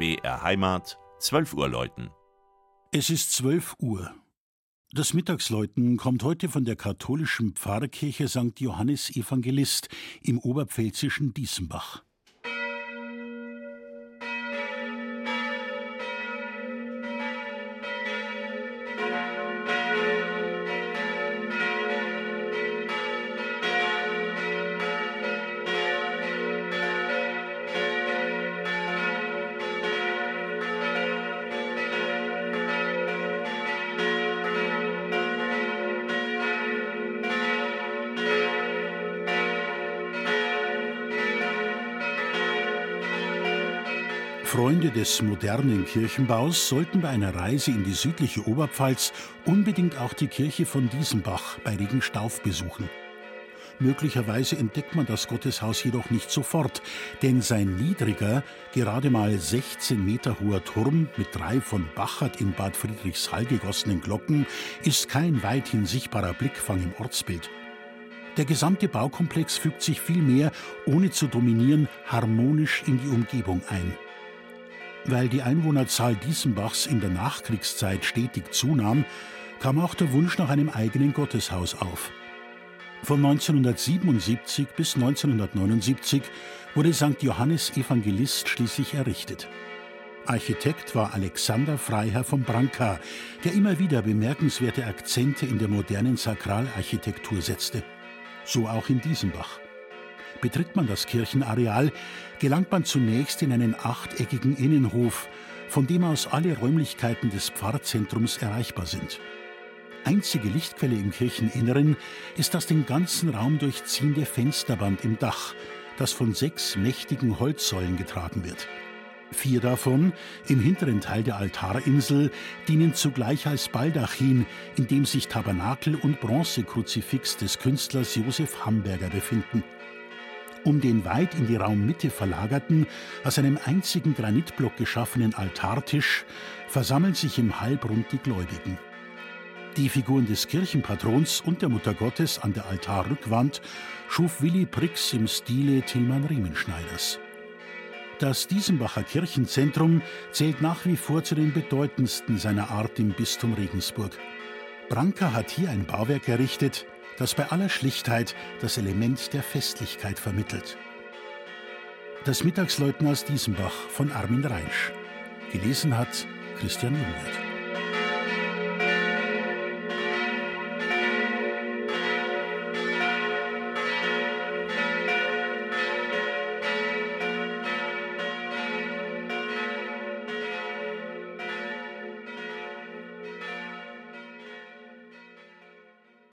BR Heimat, 12 Uhr läuten. Es ist 12 Uhr. Das Mittagsläuten kommt heute von der katholischen Pfarrkirche St. Johannes Evangelist im oberpfälzischen Diesenbach. Freunde des modernen Kirchenbaus sollten bei einer Reise in die südliche Oberpfalz unbedingt auch die Kirche von Diesenbach bei Regenstauf besuchen. Möglicherweise entdeckt man das Gotteshaus jedoch nicht sofort, denn sein niedriger, gerade mal 16 Meter hoher Turm mit drei von Bachert in Bad Friedrichshall gegossenen Glocken ist kein weithin sichtbarer Blickfang im Ortsbild. Der gesamte Baukomplex fügt sich vielmehr, ohne zu dominieren, harmonisch in die Umgebung ein. Weil die Einwohnerzahl Diesenbachs in der Nachkriegszeit stetig zunahm, kam auch der Wunsch nach einem eigenen Gotteshaus auf. Von 1977 bis 1979 wurde St. Johannes Evangelist schließlich errichtet. Architekt war Alexander Freiherr von Branca, der immer wieder bemerkenswerte Akzente in der modernen Sakralarchitektur setzte. So auch in Diesenbach. Betritt man das Kirchenareal, gelangt man zunächst in einen achteckigen Innenhof, von dem aus alle Räumlichkeiten des Pfarrzentrums erreichbar sind. Einzige Lichtquelle im Kircheninneren ist das den ganzen Raum durchziehende Fensterband im Dach, das von sechs mächtigen Holzsäulen getragen wird. Vier davon, im hinteren Teil der Altarinsel, dienen zugleich als Baldachin, in dem sich Tabernakel und Bronzekruzifix des Künstlers Josef Hamberger befinden. Um den weit in die Raummitte verlagerten, aus einem einzigen Granitblock geschaffenen Altartisch versammeln sich im Halbrund die Gläubigen. Die Figuren des Kirchenpatrons und der Mutter Gottes an der Altarrückwand schuf Willi Prix im Stile Tilman Riemenschneiders. Das Diesenbacher Kirchenzentrum zählt nach wie vor zu den bedeutendsten seiner Art im Bistum Regensburg. Branca hat hier ein Bauwerk errichtet, das bei aller Schlichtheit das Element der Festlichkeit vermittelt. Das Mittagsläuten aus Diesenbach von Armin Reinsch. Gelesen hat Christian Jungwirth.